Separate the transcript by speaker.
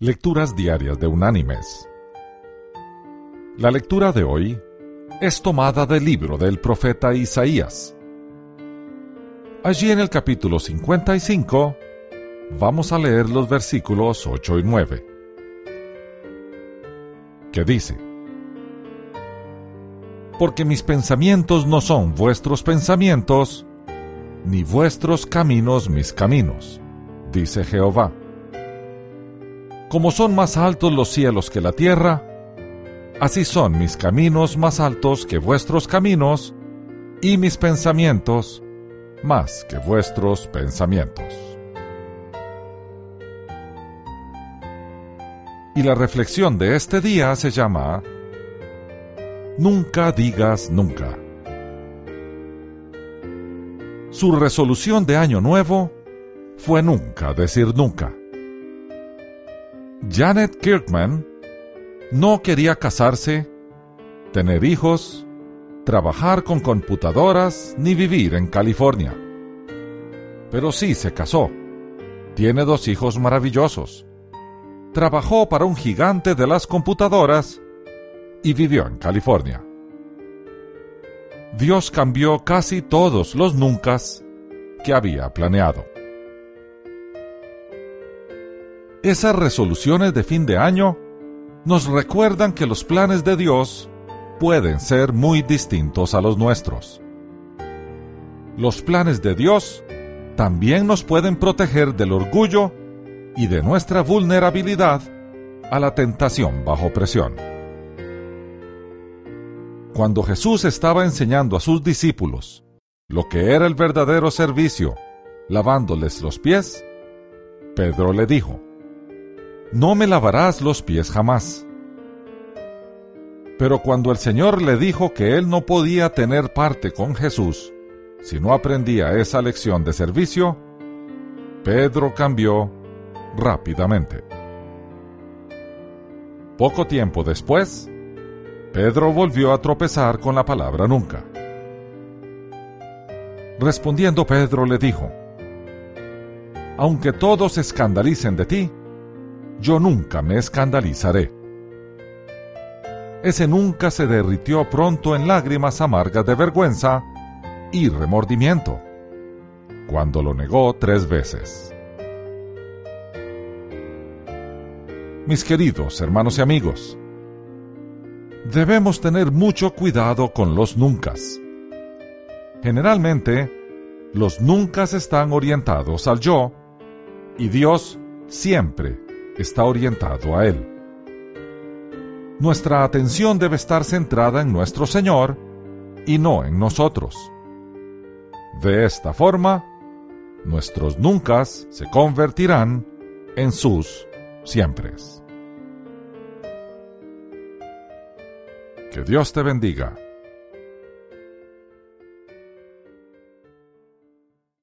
Speaker 1: Lecturas Diarias de Unánimes. La lectura de hoy es tomada del libro del profeta Isaías. Allí en el capítulo 55 vamos a leer los versículos 8 y 9, que dice, Porque mis pensamientos no son vuestros pensamientos, ni vuestros caminos mis caminos, dice Jehová. Como son más altos los cielos que la tierra, así son mis caminos más altos que vuestros caminos, y mis pensamientos más que vuestros pensamientos. Y la reflexión de este día se llama Nunca digas nunca. Su resolución de año nuevo fue nunca decir nunca. Janet Kirkman no quería casarse, tener hijos, trabajar con computadoras ni vivir en California. Pero sí se casó. Tiene dos hijos maravillosos. Trabajó para un gigante de las computadoras y vivió en California. Dios cambió casi todos los nuncas que había planeado. Esas resoluciones de fin de año nos recuerdan que los planes de Dios pueden ser muy distintos a los nuestros. Los planes de Dios también nos pueden proteger del orgullo y de nuestra vulnerabilidad a la tentación bajo presión. Cuando Jesús estaba enseñando a sus discípulos lo que era el verdadero servicio, lavándoles los pies, Pedro le dijo, No me lavarás los pies jamás. Pero cuando el Señor le dijo que él no podía tener parte con Jesús si no aprendía esa lección de servicio, Pedro cambió rápidamente. Poco tiempo después, Pedro volvió a tropezar con la palabra nunca. Respondiendo Pedro le dijo, Aunque todos escandalicen de ti, yo nunca me escandalizaré. Ese nunca se derritió pronto en lágrimas amargas de vergüenza y remordimiento, cuando lo negó tres veces. Mis queridos hermanos y amigos, debemos tener mucho cuidado con los nuncas. Generalmente, los nuncas están orientados al yo y Dios siempre está orientado a Él. Nuestra atención debe estar centrada en nuestro Señor y no en nosotros. De esta forma, nuestros nunca se convertirán en sus siempres. Que Dios te bendiga.